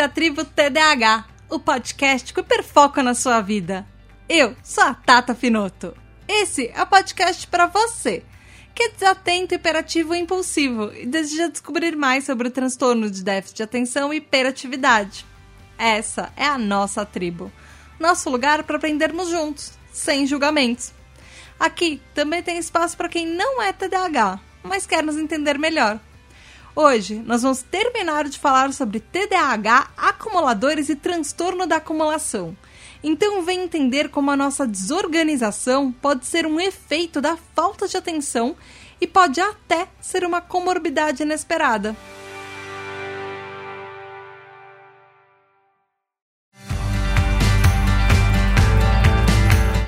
À Tribo TDAH, o podcast que hiperfoca na sua vida. Eu sou a Tata Finoto. Esse é o podcast para você que é desatento, hiperativo e impulsivo e deseja descobrir mais sobre o transtorno de déficit de atenção e hiperatividade. Essa é a nossa tribo, nosso lugar para aprendermos juntos, sem julgamentos. Aqui também tem espaço para quem não é TDAH, mas quer nos entender melhor. Hoje nós vamos terminar de falar sobre TDAH, acumuladores e transtorno da acumulação. Então vem entender como a nossa desorganização pode ser um efeito da falta de atenção e pode até ser uma comorbidade inesperada.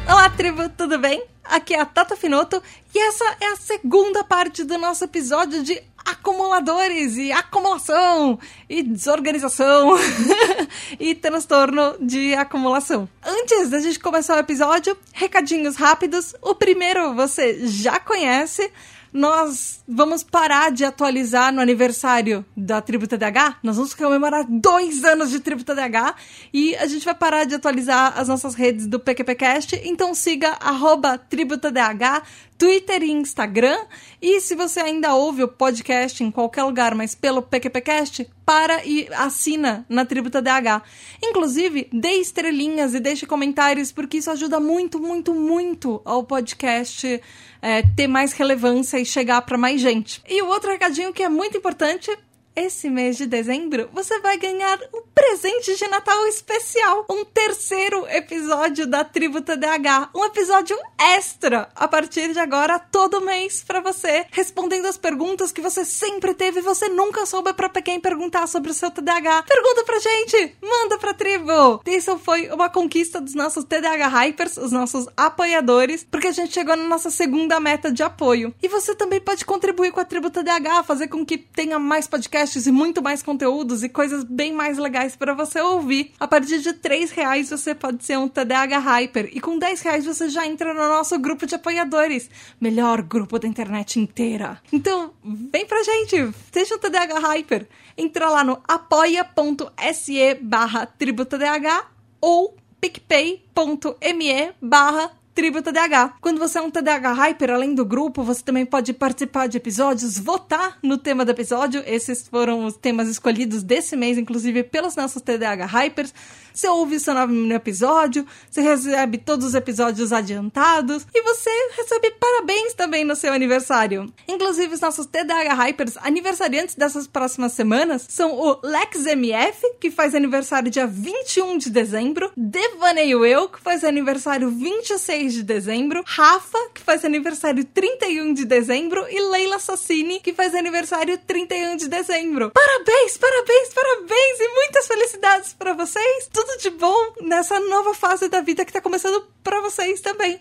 Olá, tribo, tudo bem? Aqui é a Tata Finoto e essa é a segunda parte do nosso episódio de acumuladores e acumulação e desorganização e transtorno de acumulação. Antes da gente começar o episódio, recadinhos rápidos. O primeiro você já conhece, nós vamos parar de atualizar no aniversário da Tribo TDH. Nós vamos comemorar dois anos de Tribo TDH e a gente vai parar de atualizar as nossas redes do PQPcast. Então siga arroba Tribo TDH, Twitter e Instagram. E se você ainda ouve o podcast em qualquer lugar, mas pelo PQPcast, para e assina na Tribo TDH. Inclusive, dê estrelinhas e deixe comentários, porque isso ajuda muito, muito, muito ao podcast é, ter mais relevância e chegar para mais gente. E o outro recadinho que é muito importante esse mês de dezembro você vai ganhar um presente de Natal especial, um terceiro episódio da Tribo TDH, um episódio extra a partir de agora todo mês para você, respondendo as perguntas que você sempre teve e você nunca soube para quem perguntar sobre o seu TDAH. Pergunta pra gente, manda pra tribo. Isso foi uma conquista dos nossos TDAH Hypers, os nossos apoiadores, porque a gente chegou na nossa segunda meta de apoio. E você também pode contribuir com a Tribo TDAH, fazer com que tenha mais podcasts podcasts e muito mais conteúdos e coisas bem mais legais para você ouvir. A partir de 3 reais você pode ser um TDAH Hyper e com 10 reais você já entra no nosso grupo de apoiadores. Melhor grupo da internet inteira. Então, vem pra gente, seja um TDAH Hyper. Entra lá no apoia.se barra tributadh ou picpay.me barra Tribo TDAH. Quando você é um TDAH Hyper, além do grupo, você também pode participar de episódios, votar no tema do episódio. Esses foram os temas escolhidos desse mês, inclusive pelos nossos TDAH Hypers. Você ouve seu novo episódio, você recebe todos os episódios adiantados e você recebe parabéns também no seu aniversário. Inclusive, os nossos TDAH Hypers aniversariantes dessas próximas semanas são o Lex MF, que faz aniversário dia 21 de dezembro, Devaneio Eu, que faz aniversário 26 de dezembro, Rafa, que faz aniversário 31 de dezembro, e Leila Sassini, que faz aniversário 31 de dezembro. Parabéns, parabéns, parabéns e muitas felicidades para vocês! Tudo de bom nessa nova fase da vida que tá começando para vocês também.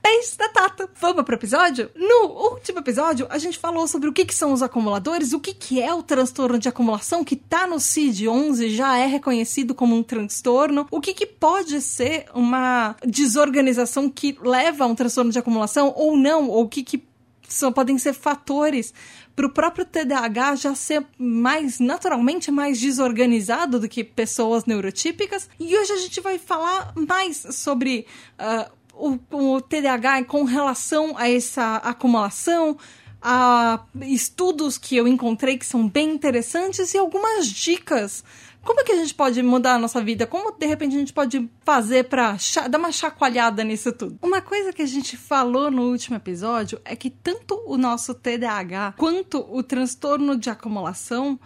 Beijos da Tata. Vamos pro episódio? No último episódio, a gente falou sobre o que, que são os acumuladores, o que, que é o transtorno de acumulação, que tá no CID-11, já é reconhecido como um transtorno, o que, que pode ser uma desorganização que leva a um transtorno de acumulação ou não, ou o que, que são, podem ser fatores para o próprio TDAH já ser mais naturalmente mais desorganizado do que pessoas neurotípicas. E hoje a gente vai falar mais sobre uh, o, o TDAH com relação a essa acumulação, a estudos que eu encontrei que são bem interessantes e algumas dicas como é que a gente pode mudar a nossa vida? Como de repente a gente pode fazer para dar uma chacoalhada nisso tudo? Uma coisa que a gente falou no último episódio é que tanto o nosso TDAH quanto o transtorno de acumulação,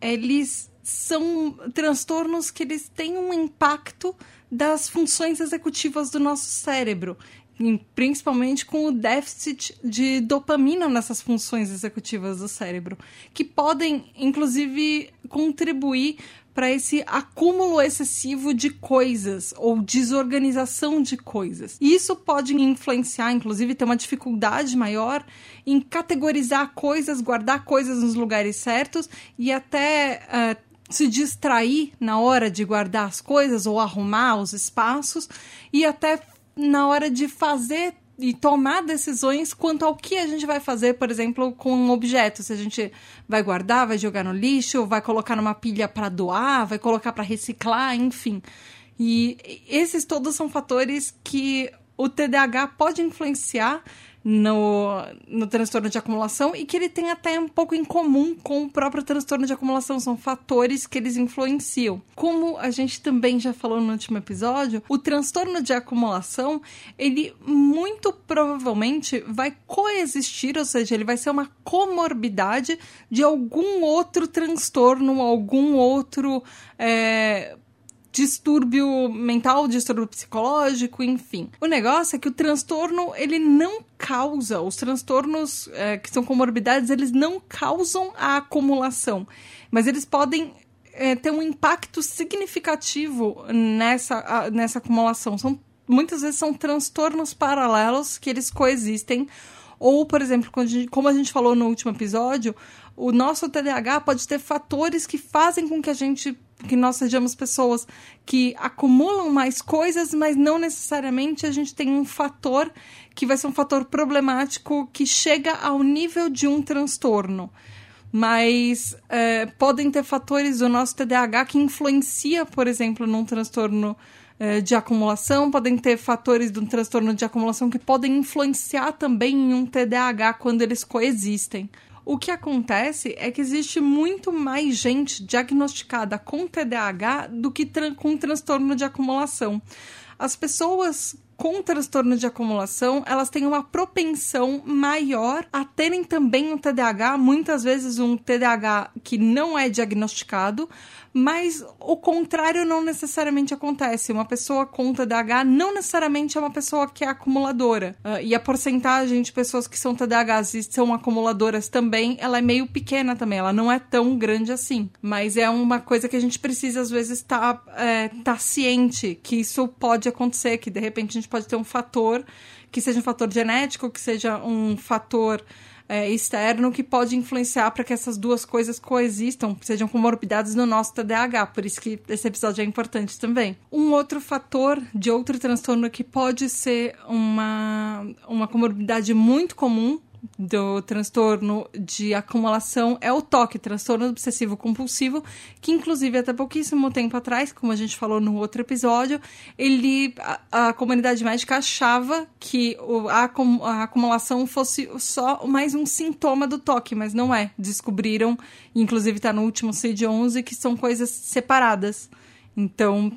eles são transtornos que eles têm um impacto das funções executivas do nosso cérebro principalmente com o déficit de dopamina nessas funções executivas do cérebro, que podem, inclusive, contribuir para esse acúmulo excessivo de coisas ou desorganização de coisas. Isso pode influenciar, inclusive, ter uma dificuldade maior em categorizar coisas, guardar coisas nos lugares certos e até uh, se distrair na hora de guardar as coisas ou arrumar os espaços e até na hora de fazer e tomar decisões quanto ao que a gente vai fazer, por exemplo, com um objeto. Se a gente vai guardar, vai jogar no lixo, vai colocar numa pilha para doar, vai colocar para reciclar, enfim. E esses todos são fatores que o TDAH pode influenciar no, no transtorno de acumulação e que ele tem até um pouco em comum com o próprio transtorno de acumulação. São fatores que eles influenciam. Como a gente também já falou no último episódio, o transtorno de acumulação, ele muito provavelmente vai coexistir, ou seja, ele vai ser uma comorbidade de algum outro transtorno, algum outro. É, distúrbio mental, distúrbio psicológico, enfim. O negócio é que o transtorno, ele não causa, os transtornos é, que são comorbidades, eles não causam a acumulação, mas eles podem é, ter um impacto significativo nessa, nessa acumulação. São, muitas vezes são transtornos paralelos que eles coexistem, ou, por exemplo, como a gente falou no último episódio, o nosso TDAH pode ter fatores que fazem com que a gente que nós sejamos pessoas que acumulam mais coisas, mas não necessariamente a gente tem um fator que vai ser um fator problemático que chega ao nível de um transtorno. Mas é, podem ter fatores do nosso TDAH que influencia, por exemplo, num transtorno é, de acumulação, podem ter fatores de um transtorno de acumulação que podem influenciar também em um TDAH quando eles coexistem. O que acontece é que existe muito mais gente diagnosticada com TDAH do que com transtorno de acumulação. As pessoas com transtorno de acumulação, elas têm uma propensão maior a terem também um TDAH, muitas vezes um TDAH que não é diagnosticado, mas o contrário não necessariamente acontece. Uma pessoa com TDAH não necessariamente é uma pessoa que é acumuladora. Uh, e a porcentagem de pessoas que são TDAHs e são acumuladoras também, ela é meio pequena também, ela não é tão grande assim. Mas é uma coisa que a gente precisa, às vezes, estar tá, é, tá ciente que isso pode acontecer, que de repente gente pode ter um fator que seja um fator genético, que seja um fator é, externo que pode influenciar para que essas duas coisas coexistam, sejam comorbidades no nosso TDAH. Por isso que esse episódio é importante também. Um outro fator de outro transtorno que pode ser uma, uma comorbidade muito comum do transtorno de acumulação é o toque, transtorno obsessivo compulsivo, que inclusive até pouquíssimo tempo atrás, como a gente falou no outro episódio, ele a, a comunidade médica achava que o, a, a acumulação fosse só mais um sintoma do toque, mas não é. Descobriram, inclusive está no último CID-11, que são coisas separadas. Então,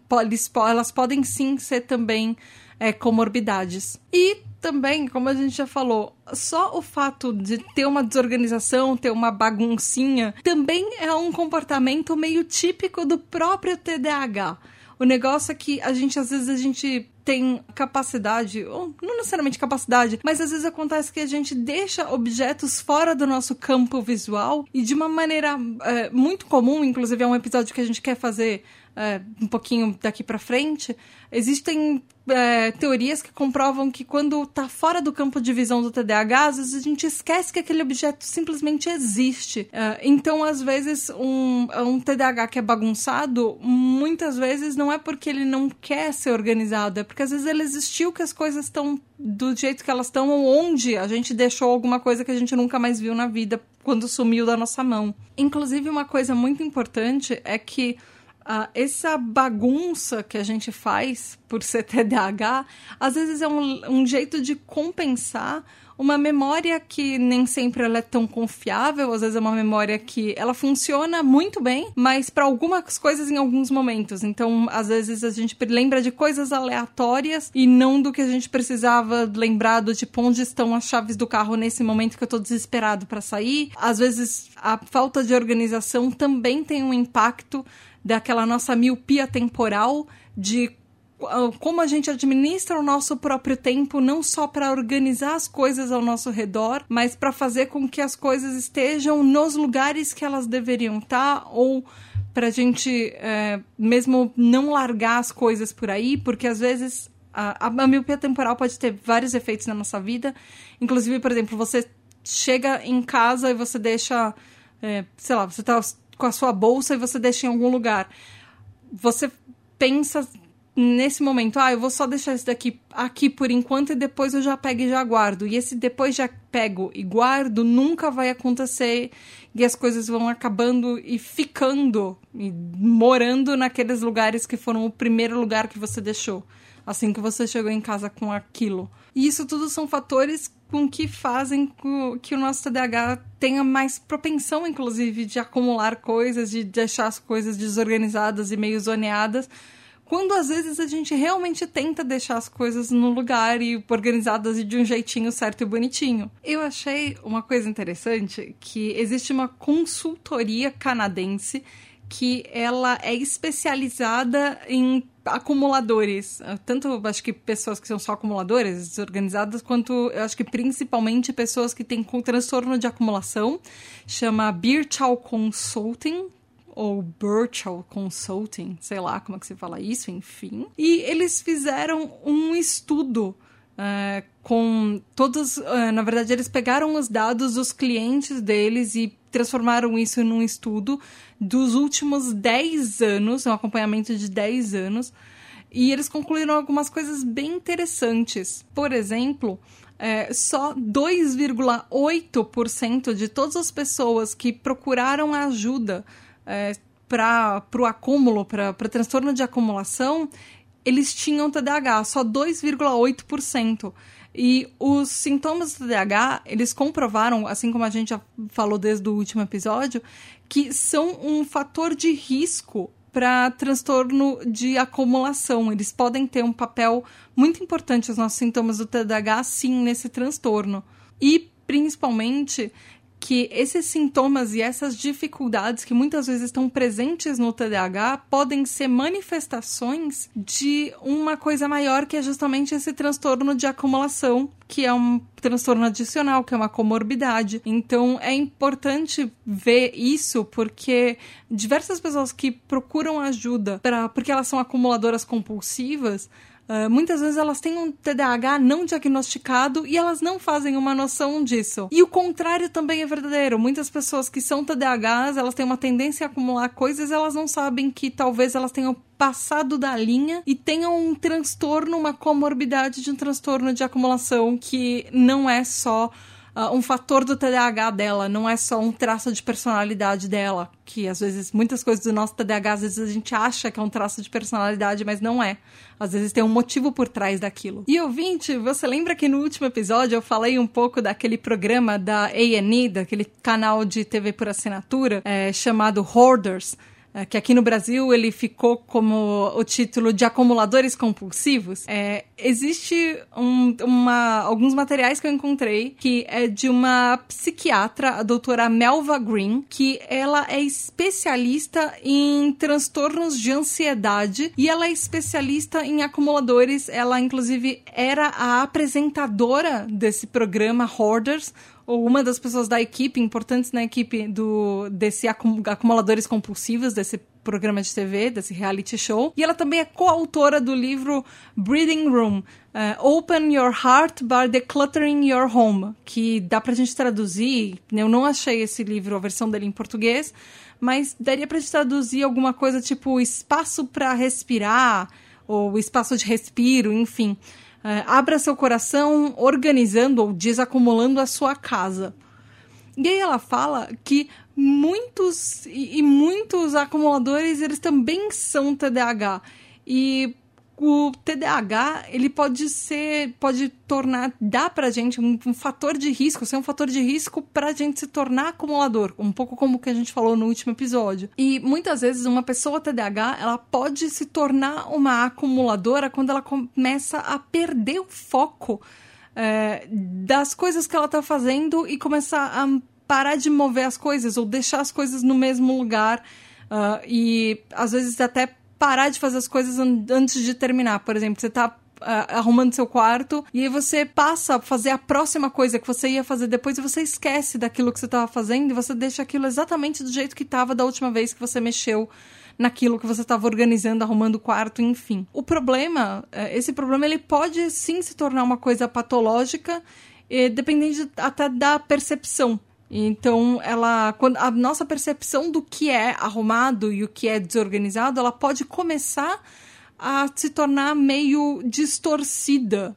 elas podem sim ser também é, comorbidades. E também, como a gente já falou, só o fato de ter uma desorganização, ter uma baguncinha, também é um comportamento meio típico do próprio TDAH. O negócio é que a gente, às vezes, a gente tem capacidade, ou não necessariamente capacidade, mas às vezes acontece que a gente deixa objetos fora do nosso campo visual e de uma maneira é, muito comum, inclusive é um episódio que a gente quer fazer é, um pouquinho daqui para frente, existem é, teorias que comprovam que quando está fora do campo de visão do TDAH, às vezes a gente esquece que aquele objeto simplesmente existe. É, então, às vezes, um, um TDAH que é bagunçado, muitas vezes não é porque ele não quer ser organizado, é porque às vezes ele existiu que as coisas estão do jeito que elas estão ou onde a gente deixou alguma coisa que a gente nunca mais viu na vida quando sumiu da nossa mão. Inclusive, uma coisa muito importante é que Uh, essa bagunça que a gente faz por ser TDAH, às vezes é um, um, jeito de compensar uma memória que nem sempre ela é tão confiável, às vezes é uma memória que ela funciona muito bem, mas para algumas coisas em alguns momentos. Então, às vezes a gente lembra de coisas aleatórias e não do que a gente precisava lembrar do tipo onde estão as chaves do carro nesse momento que eu tô desesperado para sair. Às vezes a falta de organização também tem um impacto daquela nossa miopia temporal de ah, como a gente administra o nosso próprio tempo, não só para organizar as coisas ao nosso redor, mas para fazer com que as coisas estejam nos lugares que elas deveriam estar, tá, ou para a gente é, mesmo não largar as coisas por aí, porque às vezes a, a, miopia temporal pode ter vários efeitos na nossa vida. Inclusive, por exemplo, você chega em casa e você deixa, é, sei lá, você está com a sua bolsa e você deixa em algum lugar. Você pensa nesse momento, ah, eu vou só deixar esse daqui aqui por enquanto e depois eu já pego e já guardo. E esse depois já pego e guardo nunca vai acontecer e as coisas vão acabando e ficando e morando naqueles lugares que foram o primeiro lugar que você deixou, assim que você chegou em casa com aquilo. E isso tudo são fatores com que fazem que o nosso TDAH tenha mais propensão, inclusive, de acumular coisas, de deixar as coisas desorganizadas e meio zoneadas, quando às vezes a gente realmente tenta deixar as coisas no lugar e organizadas e de um jeitinho certo e bonitinho. Eu achei uma coisa interessante que existe uma consultoria canadense que ela é especializada em acumuladores, tanto acho que pessoas que são só acumuladores desorganizadas, quanto eu acho que principalmente pessoas que têm transtorno de acumulação, chama Birchall Consulting, ou Birchall Consulting, sei lá como é que se fala isso, enfim. E eles fizeram um estudo uh, com todos. Uh, na verdade, eles pegaram os dados dos clientes deles e transformaram isso num estudo dos últimos 10 anos, um acompanhamento de 10 anos. E eles concluíram algumas coisas bem interessantes. Por exemplo, é, só 2,8% de todas as pessoas que procuraram ajuda é, para o acúmulo, para transtorno de acumulação, eles tinham TDAH, só 2,8%. E os sintomas do TDAH, eles comprovaram, assim como a gente já falou desde o último episódio, que são um fator de risco para transtorno de acumulação. Eles podem ter um papel muito importante, os nossos sintomas do TDAH, sim, nesse transtorno. E, principalmente, que esses sintomas e essas dificuldades que muitas vezes estão presentes no TDAH podem ser manifestações de uma coisa maior que é justamente esse transtorno de acumulação, que é um transtorno adicional, que é uma comorbidade. Então é importante ver isso porque diversas pessoas que procuram ajuda para porque elas são acumuladoras compulsivas Uh, muitas vezes elas têm um TDAH não diagnosticado e elas não fazem uma noção disso. E o contrário também é verdadeiro. Muitas pessoas que são TDAHs, elas têm uma tendência a acumular coisas, elas não sabem que talvez elas tenham passado da linha e tenham um transtorno, uma comorbidade de um transtorno de acumulação que não é só uh, um fator do TDAH dela, não é só um traço de personalidade dela, que às vezes muitas coisas do nosso TDAH, às vezes a gente acha que é um traço de personalidade, mas não é. Às vezes tem um motivo por trás daquilo. E ouvinte, você lembra que no último episódio eu falei um pouco daquele programa da A&E, daquele canal de TV por assinatura, é, chamado Hoarders? É, que aqui no Brasil ele ficou como o título de acumuladores compulsivos. É, existe um, uma, alguns materiais que eu encontrei que é de uma psiquiatra, a doutora Melva Green, que ela é especialista em transtornos de ansiedade e ela é especialista em acumuladores. Ela, inclusive, era a apresentadora desse programa Hoarders, ou uma das pessoas da equipe, importantes na equipe do desse acumuladores compulsivos, desse programa de TV, desse reality show. E ela também é coautora do livro Breathing Room, uh, Open Your Heart by Decluttering Your Home, que dá pra gente traduzir. Eu não achei esse livro, a versão dele em português, mas daria pra gente traduzir alguma coisa tipo espaço para respirar, ou espaço de respiro, enfim. Uh, abra seu coração organizando ou desacumulando a sua casa. E aí ela fala que muitos e, e muitos acumuladores eles também são TDAH. E o TDAH, ele pode ser, pode tornar, dá pra gente um, um, fator de risco, ser um fator de risco pra gente se tornar acumulador, um pouco como que a gente falou no último episódio. E muitas vezes uma pessoa TDAH, ela pode se tornar uma acumuladora quando ela começa a perder o foco é, das coisas que ela tá fazendo e começar a parar de mover as coisas ou deixar as coisas no mesmo lugar uh, e às vezes até parar de fazer as coisas antes de terminar. Por exemplo, você tá Uh, arrumando seu quarto e aí você passa a fazer a próxima coisa que você ia fazer depois e você esquece daquilo que você estava fazendo e você deixa aquilo exatamente do jeito que estava da última vez que você mexeu naquilo que você estava organizando, arrumando o quarto, enfim. O problema, é, esse problema ele pode sim se tornar uma coisa patológica, dependendo até da percepção. Então, ela, quando a nossa percepção do que é arrumado e o que é desorganizado, ela pode começar a se tornar meio distorcida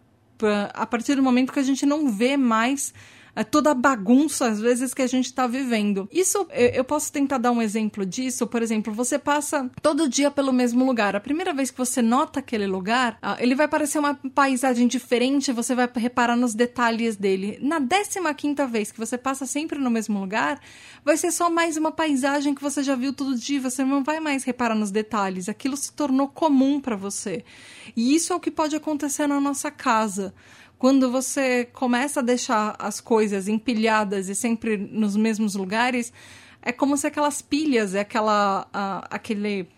a partir do momento que a gente não vê mais é toda a bagunça, às vezes, que a gente está vivendo. Isso, eu posso tentar dar um exemplo disso. Por exemplo, você passa todo dia pelo mesmo lugar. A primeira vez que você nota aquele lugar, ah, ele vai parecer uma paisagem diferente, você vai reparar nos detalhes dele. Na 15 quinta vez que você passa sempre no mesmo lugar, vai ser só mais uma paisagem que você já viu todo dia, você não vai mais reparar nos detalhes. Aquilo se tornou comum para você. E isso é o que pode acontecer na nossa casa quando você começa a deixar as coisas empilhadas e sempre nos mesmos lugares, é como se aquelas pilhas, é aquela aquele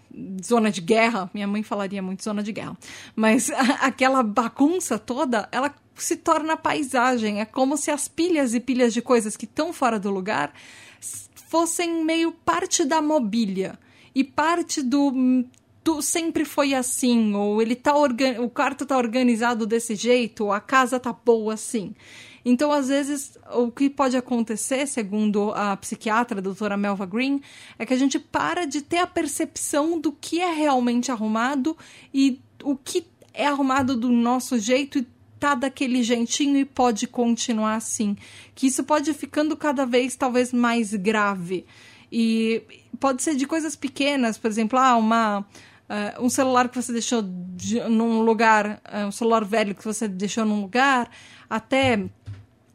zona de guerra, minha mãe falaria muito zona de guerra, mas aquela bagunça toda, ela se torna paisagem, é como se as pilhas e pilhas de coisas que estão fora do lugar fossem meio parte da mobília e parte do tu sempre foi assim, ou ele tá organ... o quarto tá organizado desse jeito, ou a casa tá boa assim. Então, às vezes, o que pode acontecer, segundo a psiquiatra a doutora Melva Green, é que a gente para de ter a percepção do que é realmente arrumado e o que é arrumado do nosso jeito e tá daquele jeitinho e pode continuar assim. Que isso pode ficando cada vez talvez mais grave. E pode ser de coisas pequenas, por exemplo, ah, uma uh, um celular que você deixou de, num lugar, uh, um celular velho que você deixou num lugar, até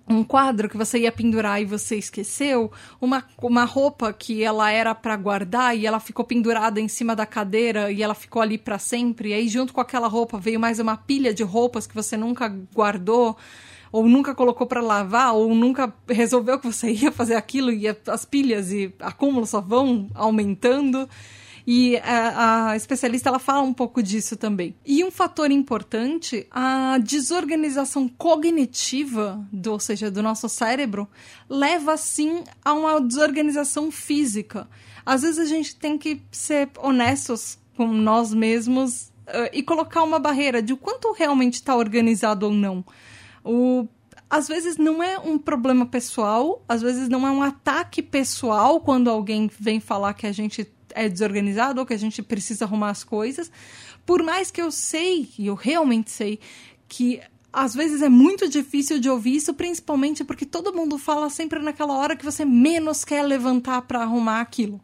um quadro que você ia pendurar e você esqueceu, uma, uma roupa que ela era para guardar e ela ficou pendurada em cima da cadeira e ela ficou ali para sempre. E aí junto com aquela roupa veio mais uma pilha de roupas que você nunca guardou ou nunca colocou para lavar ou nunca resolveu que você ia fazer aquilo e as pilhas e acúmulos só vão aumentando. E a, a, especialista ela fala um pouco disso também. E um fator importante, a desorganização cognitiva, do, ou seja, do nosso cérebro, leva sim a uma desorganização física. Às vezes a gente tem que ser honestos com nós mesmos uh, e colocar uma barreira de o quanto realmente está organizado ou não. O, às vezes não é um problema pessoal, às vezes não é um ataque pessoal quando alguém vem falar que a gente é desorganizado ou que a gente precisa arrumar as coisas. Por mais que eu sei, e eu realmente sei, que às vezes é muito difícil de ouvir isso, principalmente porque todo mundo fala sempre naquela hora que você menos quer levantar para arrumar aquilo.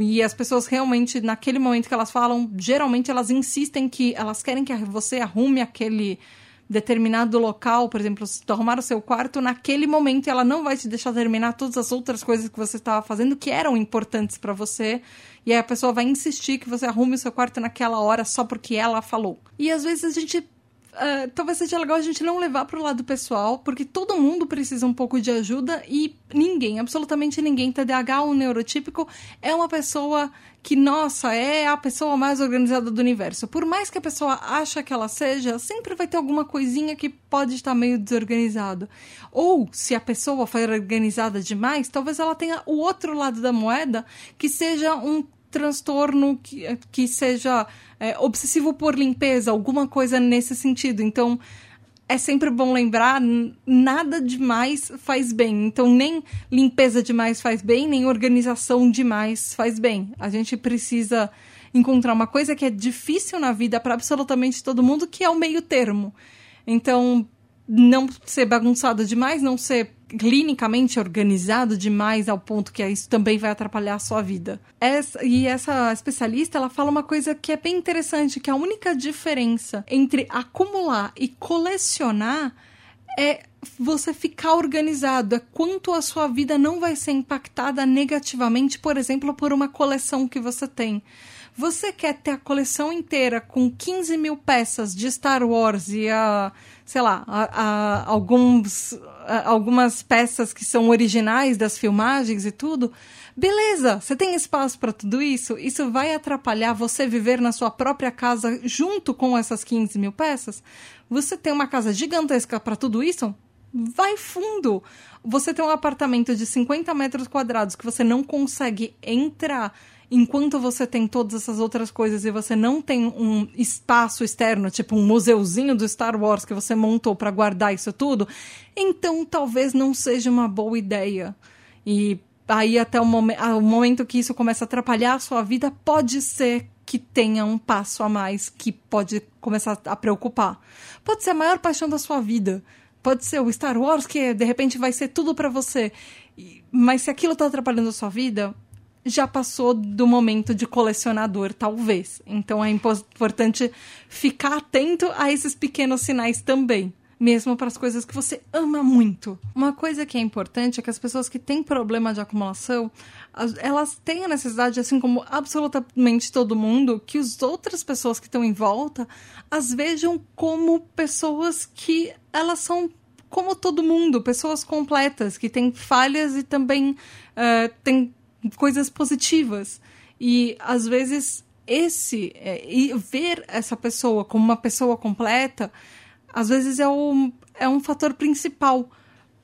E as pessoas realmente, naquele momento que elas falam, geralmente elas insistem que elas querem que você arrume aquele determinado local, por exemplo, se tu arrumar o seu quarto, naquele momento ela não vai te deixar terminar todas as outras coisas que você estava fazendo que eram importantes para você. E aí a pessoa vai insistir que você arrume o seu quarto naquela hora só porque ela falou. E às vezes a gente Uh, talvez seja legal a gente não levar para o lado pessoal, porque todo mundo precisa um pouco de ajuda e ninguém, absolutamente ninguém, TDAH ou neurotípico, é uma pessoa que, nossa, é a pessoa mais organizada do universo. Por mais que a pessoa ache que ela seja, sempre vai ter alguma coisinha que pode estar meio desorganizado. Ou, se a pessoa for organizada demais, talvez ela tenha o outro lado da moeda, que seja um transtorno que, que seja é, obsessivo por limpeza, alguma coisa nesse sentido. Então, é sempre bom lembrar, nada demais faz bem. Então, nem limpeza demais faz bem, nem organização demais faz bem. A gente precisa encontrar uma coisa que é difícil na vida para absolutamente todo mundo, que é o meio termo. Então, não ser bagunçado demais, não ser clinicamente organizado demais ao ponto que isso também vai atrapalhar a sua vida. Essa, e essa especialista, ela fala uma coisa que é bem interessante, que a única diferença entre acumular e colecionar é você ficar organizado, é quanto a sua vida não vai ser impactada negativamente, por exemplo, por uma coleção que você tem. Você quer ter a coleção inteira com 15 mil peças de Star Wars e a, sei lá, a, a, alguns, a, algumas peças que são originais das filmagens e tudo? Beleza, você tem espaço para tudo isso? Isso vai atrapalhar você viver na sua própria casa junto com essas 15 mil peças? Você tem uma casa gigantesca para tudo isso? Vai fundo! Você tem um apartamento de 50 metros quadrados que você não consegue entrar enquanto você tem todas essas outras coisas e você não tem um espaço externo, tipo um museuzinho do Star Wars que você montou para guardar isso tudo, então talvez não seja uma boa ideia. E aí até o, momen o momento que isso começa a atrapalhar a sua vida, pode ser que tenha um passo a mais que pode começar a preocupar. Pode ser a maior paixão da sua vida. Pode ser o Star Wars, que de repente vai ser tudo para você. Mas se aquilo tá atrapalhando a sua vida, já passou do momento de colecionador, talvez. Então é importante ficar atento a esses pequenos sinais também. Mesmo para as coisas que você ama muito. Uma coisa que é importante é que as pessoas que têm problema de acumulação, elas têm a necessidade, assim como absolutamente todo mundo, que as outras pessoas que estão em volta as vejam como pessoas que elas são como todo mundo, pessoas completas, que têm falhas e também uh, têm coisas positivas. E às vezes esse é, e ver essa pessoa como uma pessoa completa, às vezes é, o, é um fator principal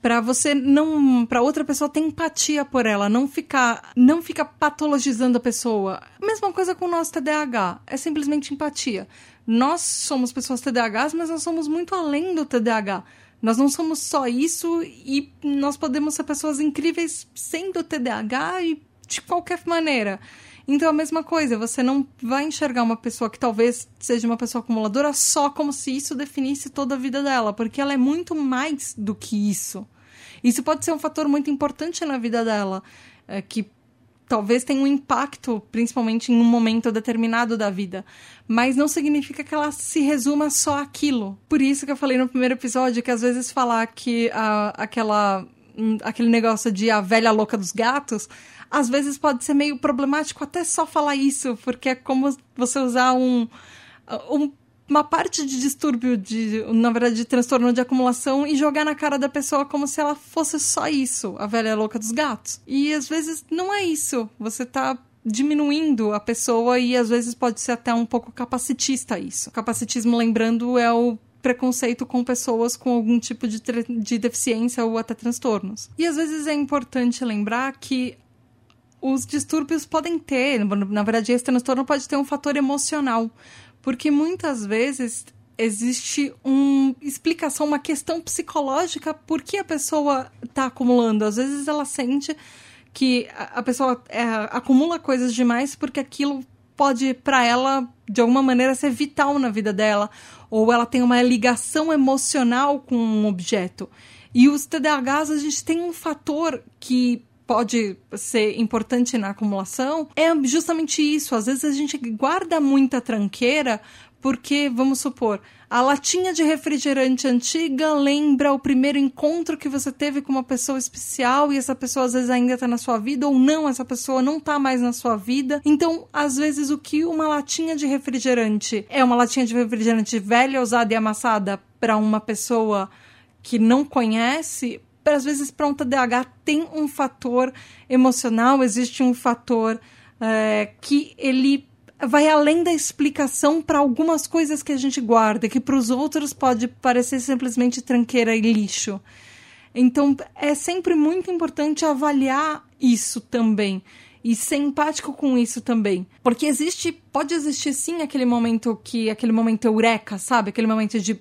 para você não para outra pessoa ter empatia por ela, não ficar não ficar patologizando a pessoa. Mesma coisa com o nosso TDAH, é simplesmente empatia. Nós somos pessoas TDAHs, mas nós somos muito além do TDAH. Nós não somos só isso e nós podemos ser pessoas incríveis sendo TDAH e de qualquer maneira. Então, a mesma coisa, você não vai enxergar uma pessoa que talvez seja uma pessoa acumuladora só como se isso definisse toda a vida dela, porque ela é muito mais do que isso. Isso pode ser um fator muito importante na vida dela, é, que talvez tenha um impacto, principalmente em um momento determinado da vida, mas não significa que ela se resuma só aquilo. Por isso que eu falei no primeiro episódio que às vezes falar que a, aquela aquele negócio de a velha louca dos gatos, às vezes pode ser meio problemático até só falar isso, porque é como você usar um, um uma parte de distúrbio, de, na verdade, de transtorno de acumulação e jogar na cara da pessoa como se ela fosse só isso, a velha louca dos gatos. E às vezes não é isso. Você tá diminuindo a pessoa e às vezes pode ser até um pouco capacitista isso. Capacitismo, lembrando, é o preconceito com pessoas com algum tipo de, de deficiência ou até transtornos. E às vezes é importante lembrar que os distúrbios podem ter, na verdade, esse transtorno pode ter um fator emocional. Porque muitas vezes existe uma explicação, uma questão psicológica por que a pessoa está acumulando. Às vezes ela sente que a pessoa é, acumula coisas demais porque aquilo pode, para ela, de alguma maneira, ser vital na vida dela. Ou ela tem uma ligação emocional com um objeto. E os TDAHs, a gente tem um fator que pode ser importante na acumulação é justamente isso. Às vezes a gente guarda muita tranqueira porque, vamos supor, a latinha de refrigerante antiga lembra o primeiro encontro que você teve com uma pessoa especial e essa pessoa às vezes ainda está na sua vida ou não, essa pessoa não está mais na sua vida. Então, às vezes, o que uma latinha de refrigerante é uma latinha de refrigerante velha, usada e amassada para uma pessoa que não conhece, às vezes para um TDAH tem um fator emocional, existe um fator é, que ele vai além da explicação para algumas coisas que a gente guarda, que para os outros pode parecer simplesmente tranqueira e lixo. Então é sempre muito importante avaliar isso também e ser empático com isso também, porque existe, pode existir sim aquele momento que aquele momento eureka, sabe, aquele momento de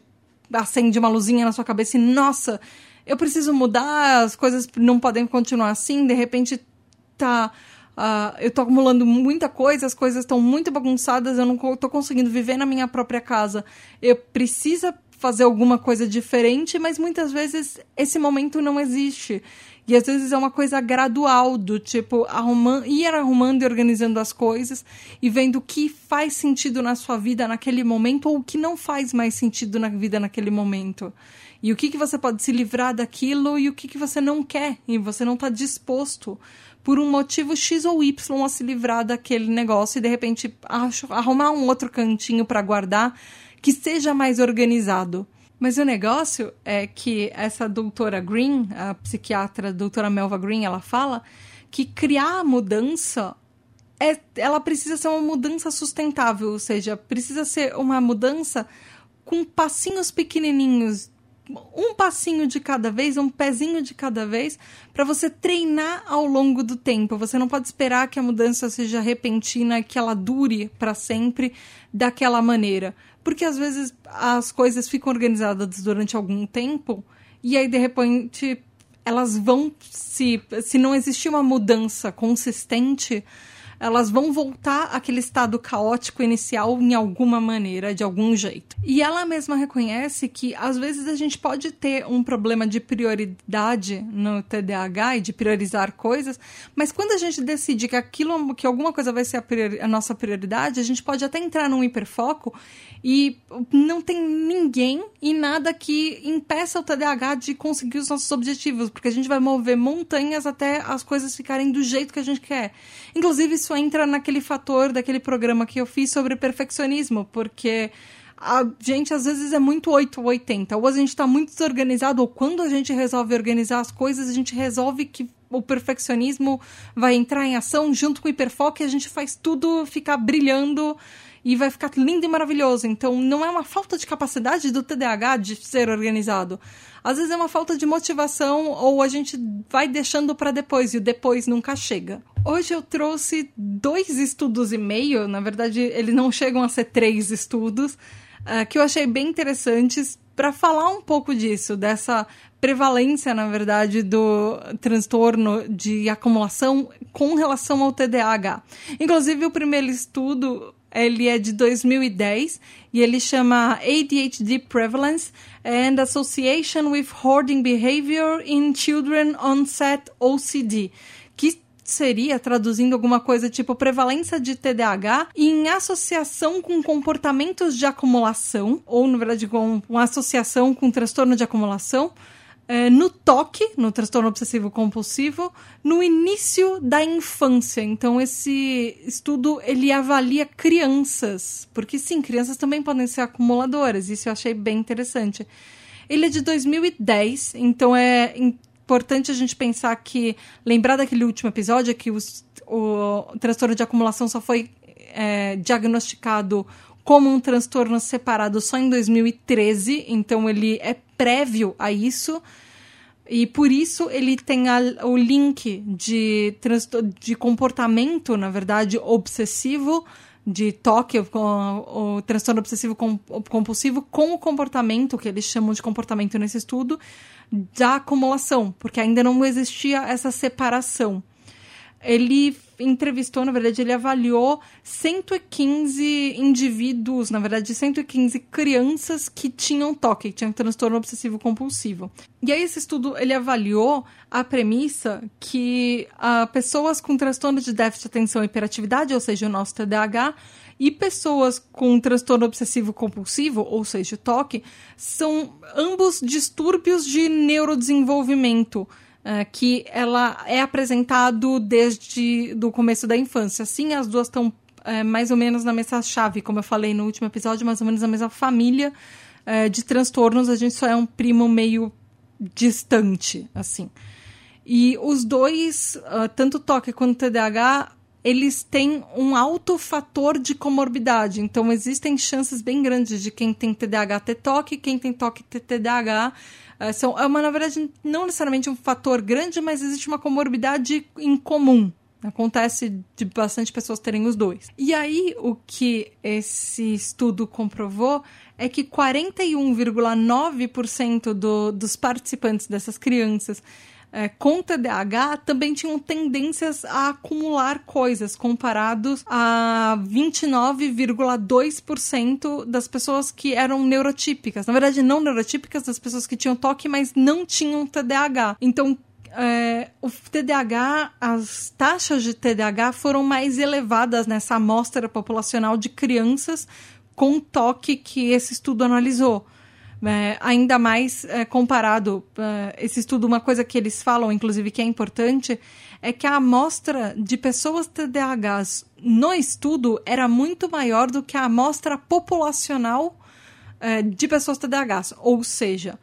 acende uma luzinha na sua cabeça e nossa, eu preciso mudar, as coisas não podem continuar assim, de repente tá. Uh, eu tô acumulando muita coisa, as coisas estão muito bagunçadas, eu não tô conseguindo viver na minha própria casa. Eu preciso fazer alguma coisa diferente, mas muitas vezes esse momento não existe. E às vezes é uma coisa gradual, do tipo, arrumando, ir arrumando e organizando as coisas e vendo o que faz sentido na sua vida naquele momento ou o que não faz mais sentido na vida naquele momento. E o que, que você pode se livrar daquilo e o que, que você não quer e você não está disposto por um motivo X ou Y a se livrar daquele negócio e de repente arrumar um outro cantinho para guardar que seja mais organizado. Mas o negócio é que essa doutora Green, a psiquiatra doutora Melva Green, ela fala que criar a mudança é, ela precisa ser uma mudança sustentável, ou seja, precisa ser uma mudança com passinhos pequenininhos um passinho de cada vez, um pezinho de cada vez, para você treinar ao longo do tempo. Você não pode esperar que a mudança seja repentina, que ela dure para sempre daquela maneira. Porque às vezes as coisas ficam organizadas durante algum tempo e aí de repente elas vão se se não existir uma mudança consistente, elas vão voltar àquele estado caótico inicial em alguma maneira, de algum jeito. E ela mesma reconhece que às vezes a gente pode ter um problema de prioridade no TDAH e de priorizar coisas, mas quando a gente decide que aquilo, que alguma coisa vai ser a, priori, a nossa prioridade, a gente pode até entrar num hiperfoco e não tem ninguém e nada que impeça o TDAH de conseguir os nossos objetivos, porque a gente vai mover montanhas até as coisas ficarem do jeito que a gente quer. Inclusive, isso entra naquele fator daquele programa que eu fiz sobre perfeccionismo, porque a gente às vezes é muito 8 ou 80. Ou a gente está muito desorganizado, ou quando a gente resolve organizar as coisas, a gente resolve que o perfeccionismo vai entrar em ação junto com o hiperfoco e a gente faz tudo ficar brilhando e vai ficar lindo e maravilhoso. Então, não é uma falta de capacidade do TDAH de ser organizado. Às vezes é uma falta de motivação ou a gente vai deixando para depois e o depois nunca chega. Hoje eu trouxe dois estudos e meio, na verdade, eles não chegam a ser três estudos, uh, que eu achei bem interessantes para falar um pouco disso, dessa prevalência, na verdade, do transtorno de acumulação com relação ao TDAH. Inclusive, o primeiro estudo ele é de 2010 e ele chama ADHD Prevalence and Association with Hoarding Behavior in Children Onset OCD, que seria, traduzindo alguma coisa tipo prevalência de TDAH em associação com comportamentos de acumulação, ou na verdade com uma associação com transtorno de acumulação, é, no toque, no transtorno obsessivo compulsivo, no início da infância. Então esse estudo ele avalia crianças, porque sim, crianças também podem ser acumuladoras. Isso eu achei bem interessante. Ele é de 2010, então é importante a gente pensar que lembrar daquele último episódio que os, o transtorno de acumulação só foi é, diagnosticado como um transtorno separado só em 2013, então ele é prévio a isso. E por isso ele tem a, o link de, de comportamento, na verdade, obsessivo, de toque, o, o transtorno obsessivo compulsivo, com o comportamento, que eles chamam de comportamento nesse estudo, da acumulação, porque ainda não existia essa separação ele entrevistou, na verdade, ele avaliou 115 indivíduos, na verdade, 115 crianças que tinham toque, que tinham transtorno obsessivo compulsivo. E aí esse estudo, ele avaliou a premissa que uh, pessoas com transtorno de déficit de atenção e hiperatividade, ou seja, o nosso TDAH, e pessoas com transtorno obsessivo compulsivo, ou seja, toque, são ambos distúrbios de neurodesenvolvimento uh, que ela é apresentado desde do começo da infância. Sim, as duas estão uh, mais ou menos na mesma chave, como eu falei no último episódio, mais ou menos na mesma família uh, de transtornos. A gente só é um primo meio distante, assim. E os dois, tanto toque quanto TDAH, eles têm um alto fator de comorbidade. Então, existem chances bem grandes de quem tem TDAH ter toque, quem tem toque ter TDAH. Uh, são, é uma, na verdade, não necessariamente um fator grande, mas existe uma comorbidade em comum. Acontece de bastante pessoas terem os dois. E aí, o que esse estudo comprovou é que 41,9% do, dos participantes dessas crianças é, com TDAH também tinham tendências a acumular coisas, comparados a 29,2% das pessoas que eram neurotípicas. Na verdade, não neurotípicas, das pessoas que tinham toque, mas não tinham TDAH. Então, é, o TDAH, as taxas de TDAH foram mais elevadas nessa amostra populacional de crianças com toque que esse estudo analisou. É, ainda mais é, comparado, uh, esse estudo, uma coisa que eles falam, inclusive, que é importante, é que a amostra de pessoas TDAHs no estudo era muito maior do que a amostra populacional uh, de pessoas TDAHs. Ou seja,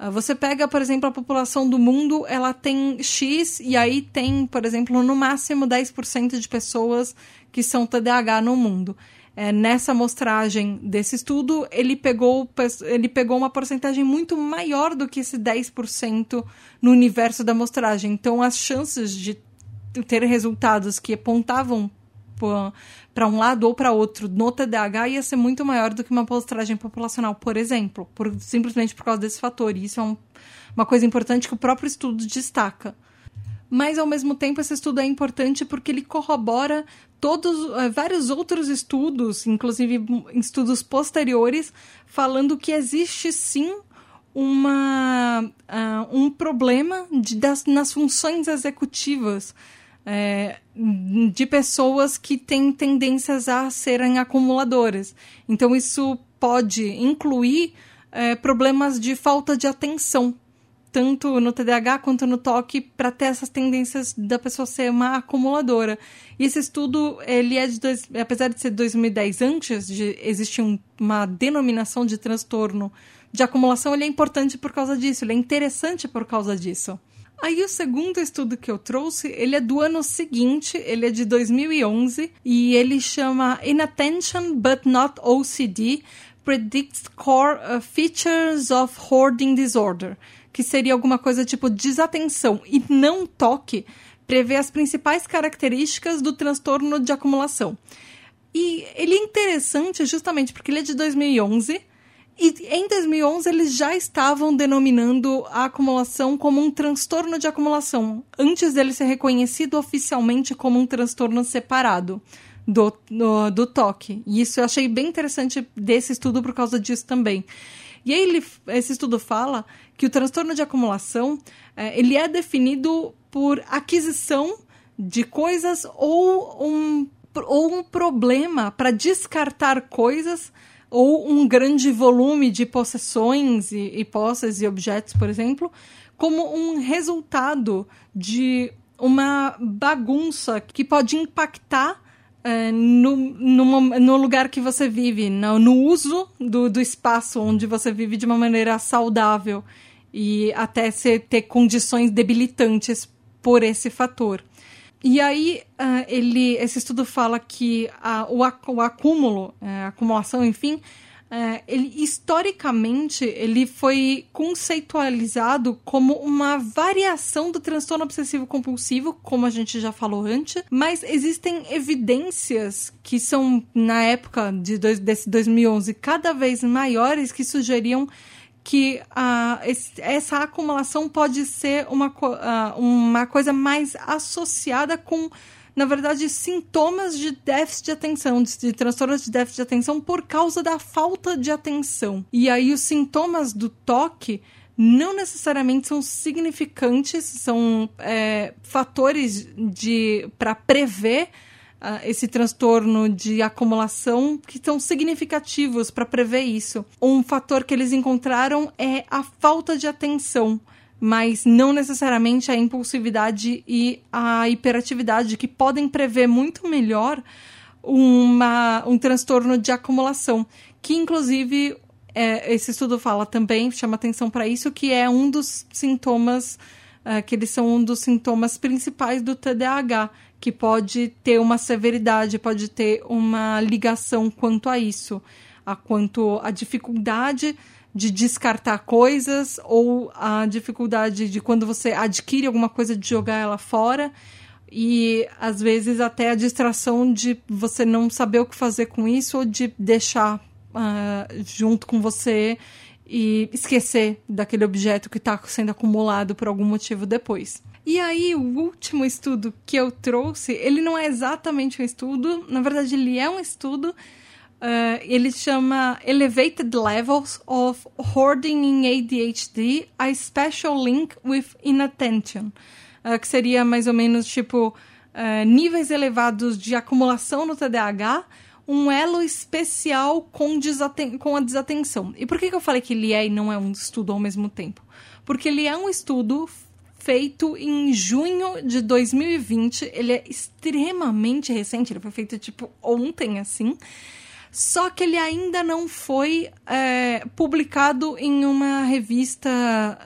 uh, você pega, por exemplo, a população do mundo, ela tem X, e aí tem, por exemplo, no máximo 10% de pessoas que são TDAH no mundo é, nessa amostragem desse estudo, ele pegou, ele pegou uma porcentagem muito maior do que esse 10% no universo da amostragem. Então, as chances de ter resultados que apontavam para um lado ou para outro no TDAH ia ser muito maior do que uma amostragem populacional, por exemplo, por, simplesmente por causa desse fator. E isso é um, uma coisa importante que o próprio estudo destaca. Mas ao mesmo tempo esse estudo é importante porque ele corrobora todos uh, vários outros estudos, inclusive estudos posteriores, falando que existe sim uma, uh, um problema de, das, nas funções executivas é, de pessoas que têm tendências a serem acumuladoras. Então, isso pode incluir é, problemas de falta de atenção, tanto no TDAH quanto no TOC, para ter essas tendências da pessoa ser uma acumuladora. E esse estudo, ele é de dois, apesar de ser 2010 antes de existir um, uma denominação de transtorno de acumulação, ele é importante por causa disso, ele é interessante por causa disso. Aí o segundo estudo que eu trouxe, ele é do ano seguinte, ele é de 2011 e ele chama Inattention but Not OCD Predicts Core uh, Features of Hoarding Disorder, que seria alguma coisa tipo desatenção e não toque, prevê as principais características do transtorno de acumulação. E ele é interessante justamente porque ele é de 2011 e em 2011 eles já estavam denominando a acumulação como um transtorno de acumulação, antes dele ser reconhecido oficialmente como um transtorno separado do, do, do toque. E isso eu achei bem interessante desse estudo por causa disso também. E aí ele, esse estudo fala que o transtorno de acumulação é, ele é definido por aquisição de coisas ou um, ou um problema para descartar coisas ou um grande volume de possessões e, e posses e objetos, por exemplo, como um resultado de uma bagunça que pode impactar é, no, no, no, lugar que você vive, no, no uso do, do espaço onde você vive de uma maneira saudável e até se ter condições debilitantes por esse fator. E aí, uh, ele, esse estudo fala que uh, o, ac o acúmulo, uh, acumulação, enfim, uh, ele, historicamente, ele foi conceitualizado como uma variação do transtorno obsessivo-compulsivo, como a gente já falou antes, mas existem evidências que são, na época de dois, desse 2011, cada vez maiores, que sugeriam que uh, esse, essa acumulação pode ser uma, uh, uma coisa mais associada com, na verdade, sintomas de déficit de atenção, de, de transtornos de déficit de atenção por causa da falta de atenção. E aí os sintomas do toque não necessariamente são significantes, são é, fatores de para prever esse transtorno de acumulação que são significativos para prever isso. Um fator que eles encontraram é a falta de atenção mas não necessariamente a impulsividade e a hiperatividade, que podem prever muito melhor uma, um transtorno de acumulação, que inclusive é, esse estudo fala também, chama atenção para isso, que é um dos sintomas, é, que eles são um dos sintomas principais do TDAH, que pode ter uma severidade, pode ter uma ligação quanto a isso, a quanto a dificuldade de descartar coisas ou a dificuldade de quando você adquire alguma coisa de jogar ela fora. E às vezes até a distração de você não saber o que fazer com isso ou de deixar uh, junto com você e esquecer daquele objeto que está sendo acumulado por algum motivo depois. E aí, o último estudo que eu trouxe, ele não é exatamente um estudo, na verdade, ele é um estudo. Uh, ele chama Elevated Levels of Hoarding in ADHD, a Special Link with Inattention, uh, que seria mais ou menos tipo uh, níveis elevados de acumulação no TDAH, um elo especial com, com a desatenção. E por que, que eu falei que ele é e não é um estudo ao mesmo tempo? Porque ele é um estudo feito em junho de 2020. Ele é extremamente recente, ele foi feito tipo ontem, assim. Só que ele ainda não foi é, publicado em uma revista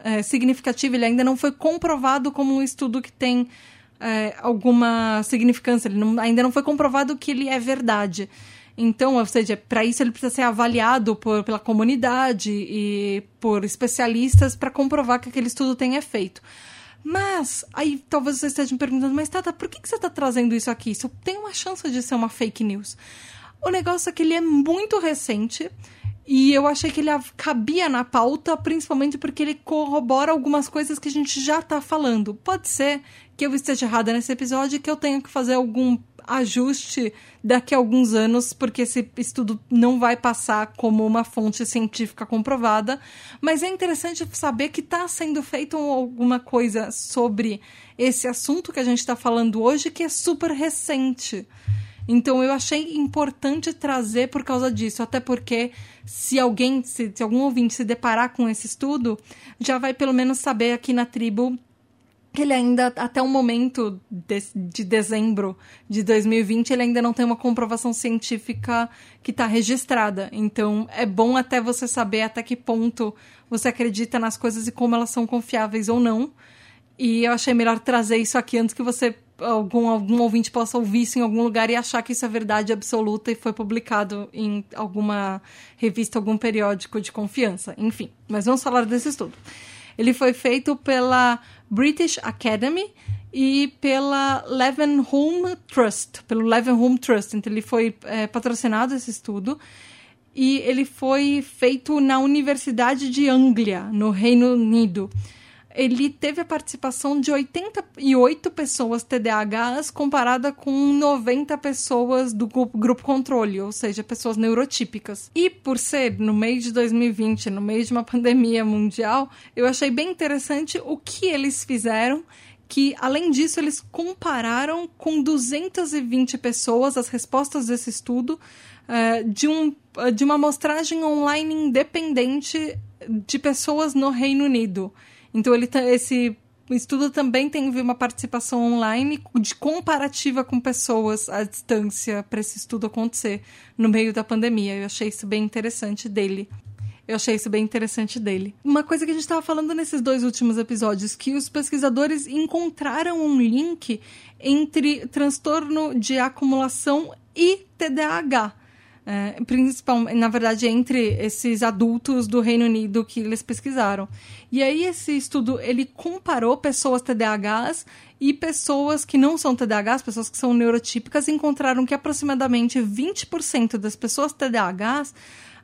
é, significativa, ele ainda não foi comprovado como um estudo que tem é, alguma significância, ele não, ainda não foi comprovado que ele é verdade. Então, ou seja, para isso ele precisa ser avaliado por, pela comunidade e por especialistas para comprovar que aquele estudo tem efeito. Mas, aí talvez você esteja me perguntando, mas Tata, por que, que você está trazendo isso aqui? Isso tem uma chance de ser uma fake news. O negócio é que ele é muito recente e eu achei que ele cabia na pauta, principalmente porque ele corrobora algumas coisas que a gente já está falando. Pode ser que eu esteja errada nesse episódio e que eu tenha que fazer algum ajuste daqui a alguns anos, porque esse estudo não vai passar como uma fonte científica comprovada. Mas é interessante saber que está sendo feito alguma coisa sobre esse assunto que a gente está falando hoje, que é super recente. Então eu achei importante trazer por causa disso, até porque se alguém, se, se algum ouvinte se deparar com esse estudo, já vai pelo menos saber aqui na tribo que ele ainda, até o momento de, de, dezembro de 2020, ele ainda não tem uma comprovação científica que está registrada. Então, é bom até você saber até que ponto você acredita nas coisas e como elas são confiáveis ou não. E eu achei melhor trazer isso aqui antes que você algum, algum ouvinte possa ouvir isso em algum lugar e achar que isso é verdade absoluta e foi publicado em alguma revista, algum periódico de confiança. Enfim, mas vamos falar desse estudo. Ele foi feito pela British Academy e pela Levenhulme Trust, pelo Levenhulme Trust. Então ele foi é, patrocinado esse estudo e ele foi feito na Universidade de Anglia, no Reino Unido ele teve a participação de 88 pessoas TDAHs comparada com 90 pessoas do grupo controle, ou seja, pessoas neurotípicas. E por ser no meio de 2020, no meio de uma pandemia mundial, eu achei bem interessante o que eles fizeram que, além disso, eles compararam com 220 pessoas as respostas desse estudo uh, de, um, de uma amostragem online independente de pessoas no Reino Unido. Então ele esse estudo também tem uma participação online de comparativa com pessoas à distância para esse estudo acontecer no meio da pandemia. Eu achei isso bem interessante dele. Eu achei isso bem interessante dele. Uma coisa que a gente estava falando nesses dois últimos episódios, que os pesquisadores encontraram um link entre transtorno de acumulação e TDAH. É, principal, na verdade, entre esses adultos do Reino Unido que eles pesquisaram. E aí esse estudo, ele comparou pessoas TDAHs e pessoas que não são TDAHs, pessoas que são neurotípicas, encontraram que aproximadamente 20% das pessoas TDAHs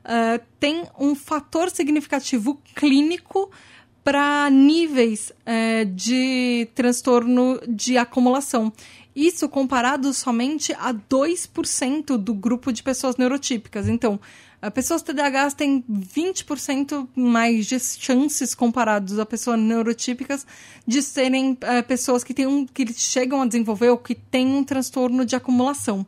uh, têm um fator significativo clínico para níveis uh, de transtorno de acumulação. Isso comparado somente a 2% do grupo de pessoas neurotípicas. Então, pessoas TDAHs têm 20% mais de chances comparados a pessoas neurotípicas de serem é, pessoas que, têm um, que chegam a desenvolver ou que têm um transtorno de acumulação.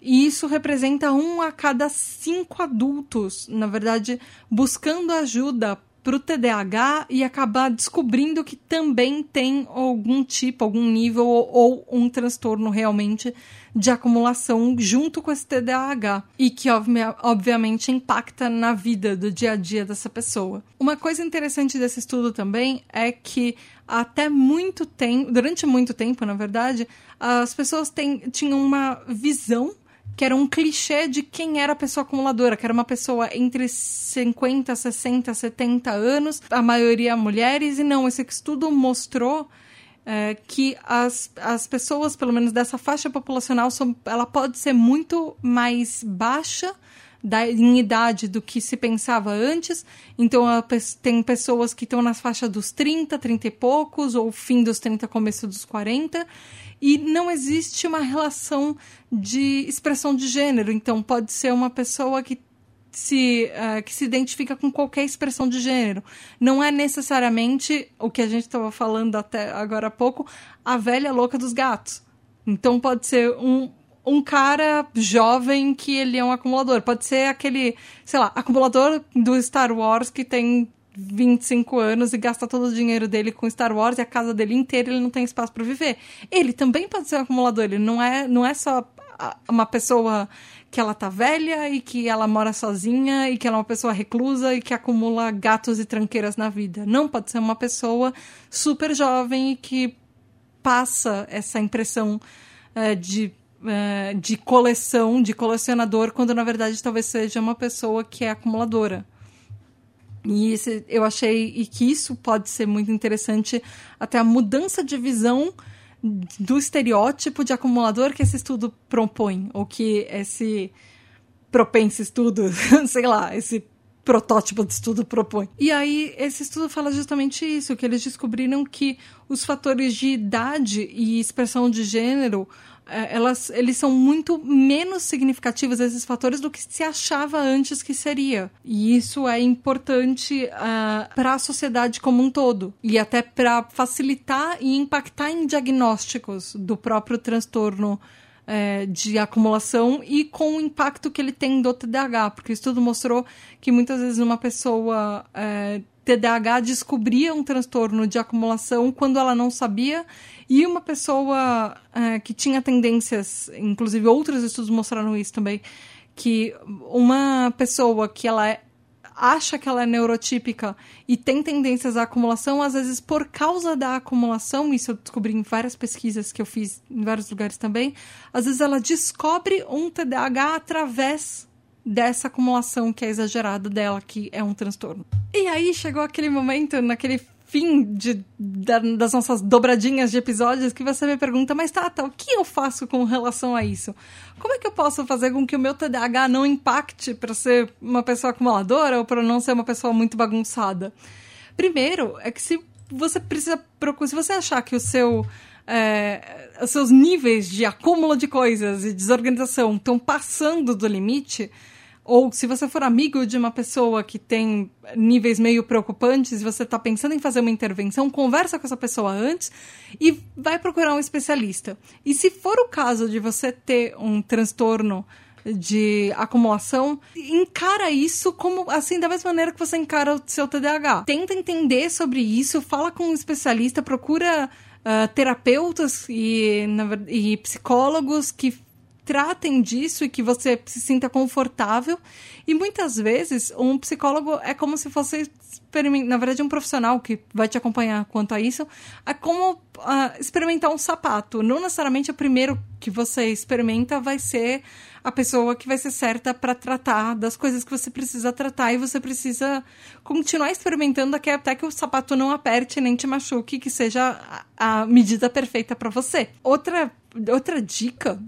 E isso representa um a cada cinco adultos, na verdade, buscando ajuda para o TDAH e acabar descobrindo que também tem algum tipo, algum nível ou, ou, um transtorno realmente de acumulação junto com esse TDAH e que obviamente impacta na vida do dia a dia dessa pessoa. Uma coisa interessante desse estudo também é que até muito tempo, durante muito tempo, na verdade, as pessoas têm, tinham uma visão que era um clichê de quem era a pessoa acumuladora, que era uma pessoa entre 50, 60, 70 anos, a maioria mulheres, e não, esse estudo mostrou é, que as, as pessoas, pelo menos dessa faixa populacional, são, ela pode ser muito mais baixa da, em idade do que se pensava antes. Então, tem pessoas que estão nas faixas dos 30, 30 e poucos, ou fim dos 30, começo dos 40 e não existe uma relação de expressão de gênero. Então, pode ser uma pessoa que se, uh, que se identifica com qualquer expressão de gênero. Não é necessariamente o que a gente estava falando até agora há pouco, a velha louca dos gatos. Então, pode ser um, um cara jovem que ele é um acumulador. Pode ser aquele, sei lá, acumulador do Star Wars que tem 25 anos e gasta todo o dinheiro dele com Star Wars e a casa dele inteira ele não tem espaço para viver. Ele também pode ser um acumulador, ele não é, não é só uma pessoa que ela tá velha e que ela mora sozinha e que ela é uma pessoa reclusa e que acumula gatos e tranqueiras na vida. Não pode ser uma pessoa super jovem e que passa essa impressão uh, de uh, de coleção, de colecionador, quando na verdade talvez seja uma pessoa que é acumuladora. E esse, eu achei e que isso pode ser muito interessante, até a mudança de visão do estereótipo de acumulador que esse estudo propõe, ou que esse propenso estudo, sei lá, esse protótipo de estudo propõe. E aí, esse estudo fala justamente isso, que eles descobriram que os fatores de idade e expressão de gênero elas, eles são muito menos significativos, esses fatores, do que se achava antes que seria. E isso é importante uh, ah, para a sociedade como um todo. E até para facilitar e impactar em diagnósticos do próprio transtorno é, de acumulação e com o impacto que ele tem do TDAH, porque o estudo mostrou que muitas vezes uma pessoa é, TDAH descobria um transtorno de acumulação quando ela não sabia, e uma pessoa é, que tinha tendências, inclusive outros estudos mostraram isso também, que uma pessoa que ela é acha que ela é neurotípica e tem tendências à acumulação, às vezes por causa da acumulação, isso eu descobri em várias pesquisas que eu fiz em vários lugares também, às vezes ela descobre um TDAH através dessa acumulação que é exagerada dela, que é um transtorno. E aí chegou aquele momento, naquele fim de, da, das nossas dobradinhas de episódios que você me pergunta, mas Tata, o que eu faço com relação a isso? Como é que eu posso fazer com que o meu TDAH não impacte para ser uma pessoa acumuladora ou para não ser uma pessoa muito bagunçada? Primeiro, é que se você precisa procurar, se você achar que o seu é, os seus níveis de acúmulo de coisas e desorganização estão passando do limite, ou se você for amigo de uma pessoa que tem níveis meio preocupantes, você está pensando em fazer uma intervenção, conversa com essa pessoa antes e vai procurar um especialista. E se for o caso de você ter um transtorno de acumulação, encara isso como assim da mesma maneira que você encara o seu TDAH. Tenta entender sobre isso, fala com um especialista, procura uh, terapeutas e, e psicólogos que tratem disso e que você se sinta confortável. E muitas vezes, um psicólogo é como se fosse, na verdade, um profissional que vai te acompanhar quanto a isso, é como uh, experimentar um sapato. Não necessariamente o primeiro que você experimenta vai ser a pessoa que vai ser certa para tratar das coisas que você precisa tratar e você precisa continuar experimentando até que o sapato não aperte nem te machuque, que seja a medida perfeita para você. Outra outra dica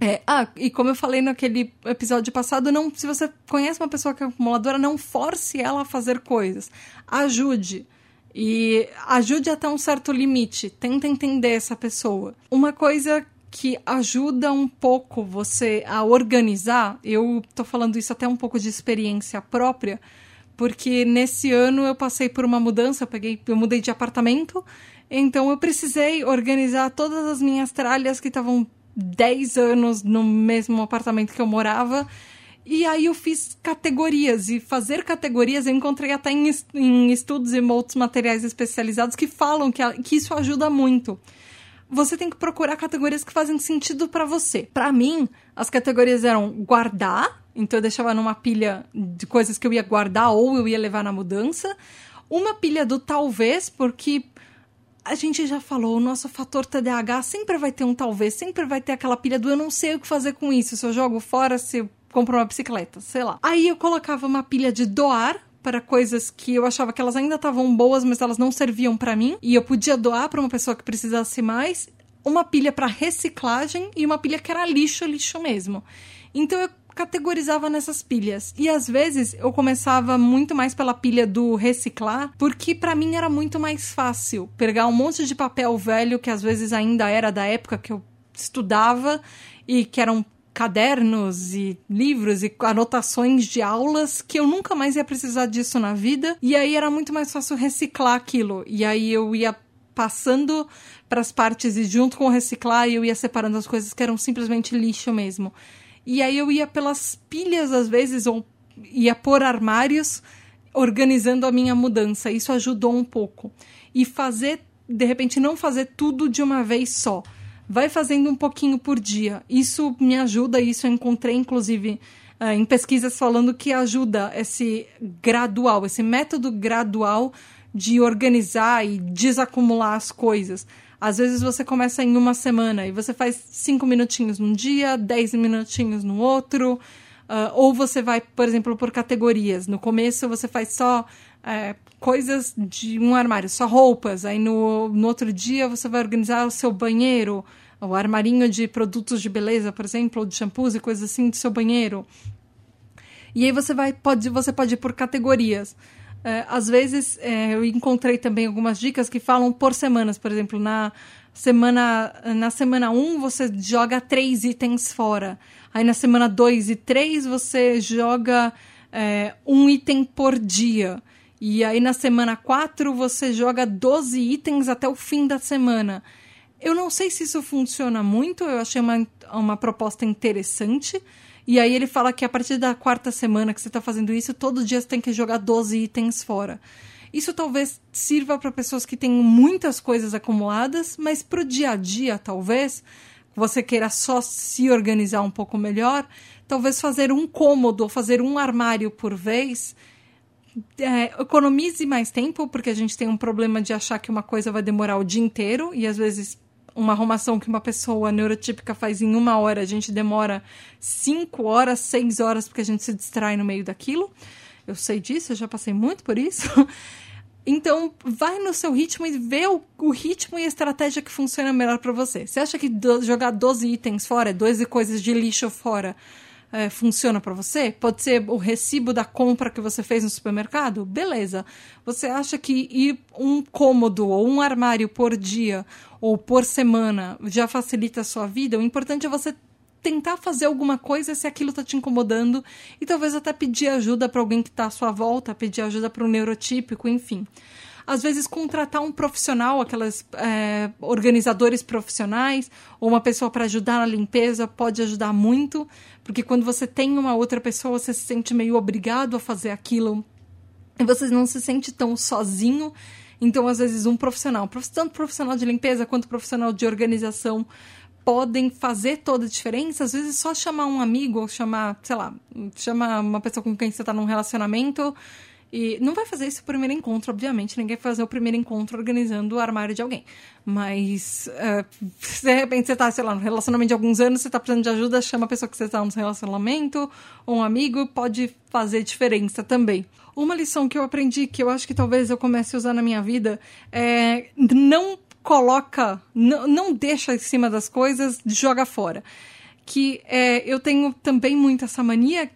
é, ah, e como eu falei naquele episódio passado, não, se você conhece uma pessoa que é acumuladora, não force ela a fazer coisas. Ajude. E ajude até um certo limite. Tenta entender essa pessoa. Uma coisa que ajuda um pouco você a organizar, eu tô falando isso até um pouco de experiência própria, porque nesse ano eu passei por uma mudança, eu peguei, eu mudei de apartamento, então eu precisei organizar todas as minhas tralhas que estavam 10 anos no mesmo apartamento que eu morava. E aí eu fiz categorias, e fazer categorias eu encontrei até em, em estudos e outros materiais especializados que falam que, que isso ajuda muito. Você tem que procurar categorias que fazem sentido para você. Para mim, as categorias eram guardar, então eu deixava numa pilha de coisas que eu ia guardar ou eu ia levar na mudança. Uma pilha do talvez, porque a gente já falou, o nosso fator TDAH sempre vai ter um talvez, sempre vai ter aquela pilha do eu não sei o que fazer com isso, se eu jogo fora, se eu compro uma bicicleta, sei lá. Aí eu colocava uma pilha de doar para coisas que eu achava que elas ainda estavam boas, mas elas não serviam para mim, e eu podia doar para uma pessoa que precisasse mais, uma pilha para reciclagem e uma pilha que era lixo, lixo mesmo. Então eu categorizava nessas pilhas. E às vezes eu começava muito mais pela pilha do reciclar, porque para mim era muito mais fácil pegar um monte de papel velho que às vezes ainda era da época que eu estudava e que eram cadernos e livros e anotações de aulas que eu nunca mais ia precisar disso na vida. E aí era muito mais fácil reciclar aquilo. E aí eu ia passando para as partes e junto com o reciclar eu ia separando as coisas que eram simplesmente lixo mesmo. E aí eu ia pelas pilhas às vezes, ou ia por armários, organizando a minha mudança. Isso ajudou um pouco. E fazer, de repente, não fazer tudo de uma vez só. Vai fazendo um pouquinho por dia. Isso me ajuda, isso eu encontrei, inclusive, eh, em pesquisas falando que ajuda esse gradual, esse método gradual de organizar e desacumular as coisas. Às vezes você começa em uma semana e você faz cinco minutinhos num dia, dez minutinhos no outro. Uh, ou você vai, por exemplo, por categorias. No começo você faz só é, coisas de um armário, só roupas. Aí no, no outro dia você vai organizar o seu banheiro, o armarinho de produtos de beleza, por exemplo, ou de shampoos e coisas assim do seu banheiro. E aí você vai pode você pode ir por categorias. É, às vezes é, eu encontrei também algumas dicas que falam por semanas, por exemplo, na semana na semana 1 um, você joga três itens fora. Aí na semana 2 e 3 você joga é, um item por dia. E aí na semana 4 você joga 12 itens até o fim da semana. Eu não sei se isso funciona muito, eu achei uma, uma proposta interessante. E aí ele fala que a partir da quarta semana que você está fazendo isso, todo dia você tem que jogar 12 itens fora. Isso talvez sirva para pessoas que têm muitas coisas acumuladas, mas para o dia a dia, talvez, você queira só se organizar um pouco melhor, talvez fazer um cômodo ou fazer um armário por vez. É, economize mais tempo, porque a gente tem um problema de achar que uma coisa vai demorar o dia inteiro e às vezes uma arrumação que uma pessoa neurotípica faz em uma hora, a gente demora cinco horas, seis horas, porque a gente se distrai no meio daquilo. Eu sei disso, eu já passei muito por isso. Então, vai no seu ritmo e vê o, o ritmo e a estratégia que funciona melhor para você. Você acha que do, jogar 12 itens fora, 12 coisas de lixo fora, é, funciona para você? Pode ser o recibo da compra que você fez no supermercado? Beleza. Você acha que ir um cômodo ou um armário por dia ou por semana já facilita a sua vida, o importante é você tentar fazer alguma coisa se aquilo está te incomodando e talvez até pedir ajuda para alguém que está à sua volta, pedir ajuda para um neurotípico, enfim. Às vezes, contratar um profissional, aquelas é, organizadores profissionais, ou uma pessoa para ajudar na limpeza pode ajudar muito, porque quando você tem uma outra pessoa, você se sente meio obrigado a fazer aquilo e você não se sente tão sozinho então, às vezes, um profissional, tanto profissional de limpeza quanto profissional de organização, podem fazer toda a diferença. Às vezes, só chamar um amigo ou chamar, sei lá, chamar uma pessoa com quem você está num relacionamento. E não vai fazer esse primeiro encontro, obviamente. Ninguém vai fazer o primeiro encontro organizando o armário de alguém. Mas, uh, de repente você está, sei lá, no relacionamento de alguns anos, você está precisando de ajuda, chama a pessoa que você está no relacionamento, ou um amigo, pode fazer diferença também. Uma lição que eu aprendi, que eu acho que talvez eu comece a usar na minha vida, é não coloca, não, não deixa em cima das coisas, joga fora. Que é, eu tenho também muito essa mania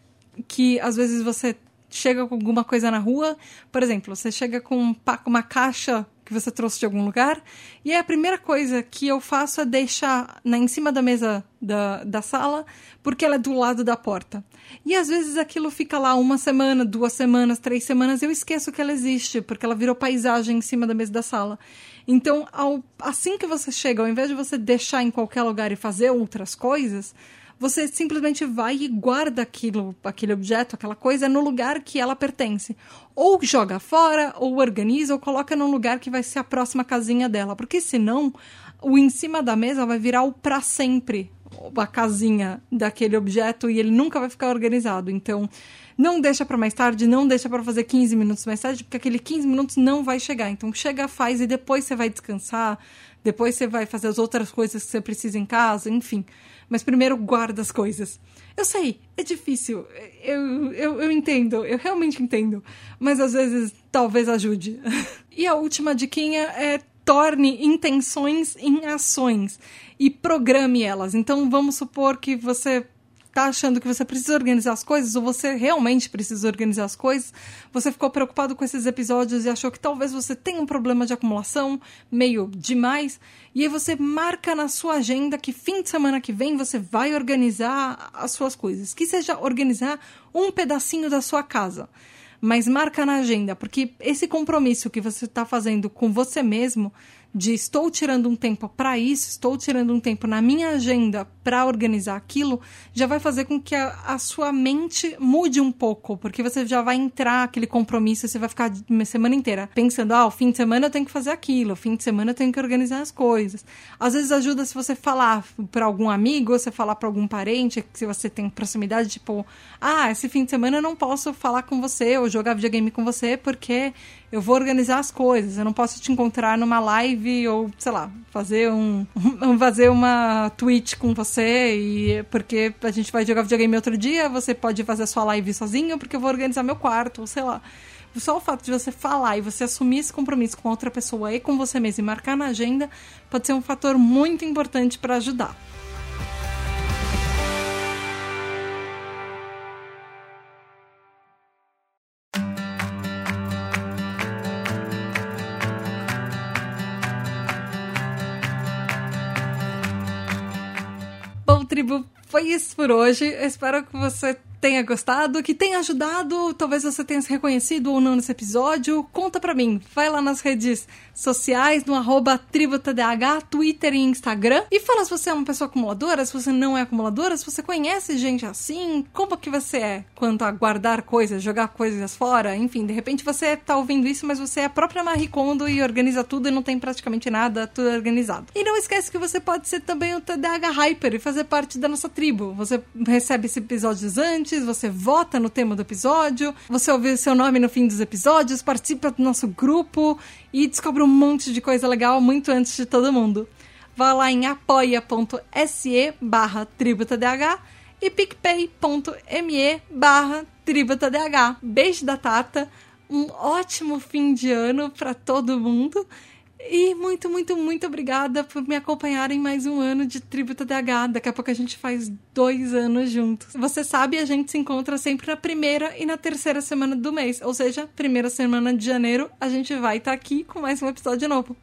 que às vezes você chega com alguma coisa na rua, por exemplo, você chega com uma caixa que você trouxe de algum lugar. E a primeira coisa que eu faço é deixar na, em cima da mesa da, da sala, porque ela é do lado da porta. E às vezes aquilo fica lá uma semana, duas semanas, três semanas, eu esqueço que ela existe, porque ela virou paisagem em cima da mesa da sala. Então, ao, assim que você chega, ao invés de você deixar em qualquer lugar e fazer outras coisas, você simplesmente vai e guarda aquilo, aquele objeto, aquela coisa no lugar que ela pertence. Ou joga fora, ou organiza, ou coloca num lugar que vai ser a próxima casinha dela. Porque senão, o em cima da mesa vai virar o para sempre, a casinha daquele objeto e ele nunca vai ficar organizado. Então, não deixa para mais tarde, não deixa para fazer 15 minutos mais tarde, porque aquele 15 minutos não vai chegar. Então, chega, faz e depois você vai descansar, depois você vai fazer as outras coisas que você precisa em casa, enfim mas primeiro guarda as coisas. Eu sei, é difícil, eu, eu, eu entendo, eu realmente entendo, mas às vezes talvez ajude. e a última diquinha é torne intenções em ações e programe elas. Então vamos supor que você tá achando que você precisa organizar as coisas, ou você realmente precisa organizar as coisas, você ficou preocupado com esses episódios e achou que talvez você tenha um problema de acumulação meio demais, e aí você marca na sua agenda que fim de semana que vem você vai organizar as suas coisas. Que seja organizar um pedacinho da sua casa. Mas marca na agenda, porque esse compromisso que você está fazendo com você mesmo de estou tirando um tempo para isso, estou tirando um tempo na minha agenda para organizar aquilo, já vai fazer com que a, a, sua mente mude um pouco, porque você já vai entrar aquele compromisso, você vai ficar uma semana inteira pensando, ah, o fim de semana eu tenho que fazer aquilo, o fim de semana eu tenho que organizar as coisas. Às vezes ajuda se você falar para algum amigo, ou você falar para algum parente, se você tem proximidade, tipo, ah, esse fim de semana eu não posso falar com você ou jogar videogame com você porque eu vou organizar as coisas. Eu não posso te encontrar numa live ou, sei lá, fazer um fazer uma tweet com você e porque a gente vai jogar videogame outro dia, você pode fazer a sua live sozinho porque eu vou organizar meu quarto, ou sei lá. Só o fato de você falar e você assumir esse compromisso com outra pessoa e com você mesmo e marcar na agenda pode ser um fator muito importante para ajudar. Tribo, foi isso por hoje. Eu espero que você tenha gostado, que tenha ajudado, talvez você tenha se reconhecido ou não nesse episódio. Conta pra mim. Vai lá nas redes sociais, no arroba tributadh, Twitter e Instagram. E fala se você é uma pessoa acumuladora, se você não é acumuladora, se você conhece gente assim, como que você é quanto a guardar coisas, jogar coisas fora, enfim, de repente você tá ouvindo isso, mas você é a própria Marie Kondo e organiza tudo e não tem praticamente nada, tudo organizado. E não esquece que você pode ser também o TDAH Hyper e fazer parte da nossa tribo. Você recebe esses episódios antes, você vota no tema do episódio, você ouve seu nome no fim dos episódios, participa do nosso grupo e descobre um monte de coisa legal muito antes de todo mundo. Vá lá em apoia.se barra tributadh e picpay.me barra tributadh. Beijo da Tata, um ótimo fim de ano para todo mundo e muito, muito, muito obrigada por me acompanhar em mais um ano de Tributa DH. Daqui a pouco a gente faz dois anos juntos. Você sabe, a gente se encontra sempre na primeira e na terceira semana do mês. Ou seja, primeira semana de janeiro, a gente vai estar tá aqui com mais um episódio novo.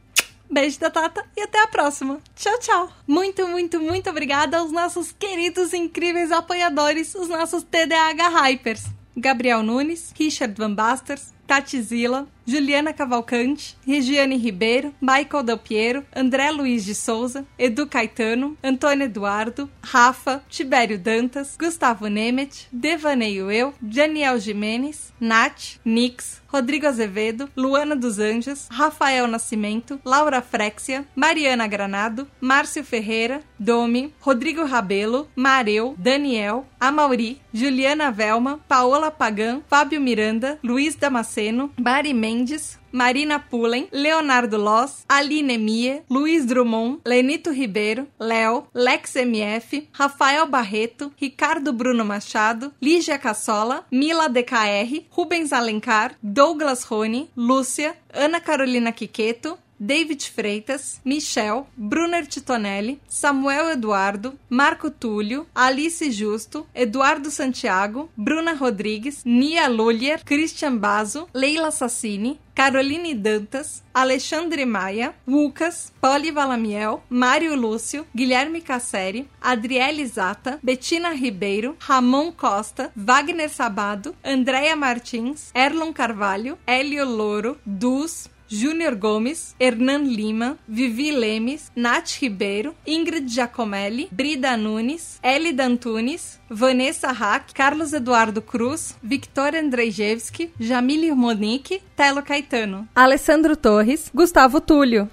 Beijo da Tata e até a próxima. Tchau, tchau. Muito, muito, muito obrigada aos nossos queridos e incríveis apoiadores, os nossos TDAH Hypers. Gabriel Nunes, Richard Van Basters, Tati Zila, Juliana Cavalcante, Regiane Ribeiro, Michael Del Piero, André Luiz de Souza, Edu Caetano, Antônio Eduardo, Rafa, Tibério Dantas, Gustavo Nemet, Devaneio Eu, Daniel Jimenez, Nath, Nix, Rodrigo Azevedo, Luana dos Anjos, Rafael Nascimento, Laura Frexia, Mariana Granado, Márcio Ferreira, Domi, Rodrigo Rabelo, Mareu, Daniel, Amauri, Juliana Velma, Paola Pagan, Fábio Miranda, Luiz Damasceno, Mari Mendes, Mendes, Marina Pullen, Leonardo Loss, Aline Mie, Luiz Drummond, Lenito Ribeiro, Léo, Lex MF, Rafael Barreto, Ricardo Bruno Machado, Lígia Cassola, Mila DKR, Rubens Alencar, Douglas Rony, Lúcia, Ana Carolina Quiqueto, David Freitas, Michel, Brunner Titonelli, Samuel Eduardo, Marco Túlio, Alice Justo, Eduardo Santiago, Bruna Rodrigues, Nia Lulier, Christian Bazo, Leila Sassini, Caroline Dantas, Alexandre Maia, Lucas, Poli Valamiel, Mário Lúcio, Guilherme Casseri, Adriele Zata, Betina Ribeiro, Ramon Costa, Wagner Sabado, Andréia Martins, Erlon Carvalho, Hélio Louro, Dus, Júnior Gomes, Hernan Lima, Vivi Lemes, Nath Ribeiro, Ingrid Giacomelli, Brida Nunes, Elida Antunes, Vanessa Hack, Carlos Eduardo Cruz, Victoria Andrzejewski, Jamile Monique, Telo Caetano, Alessandro Torres, Gustavo Túlio,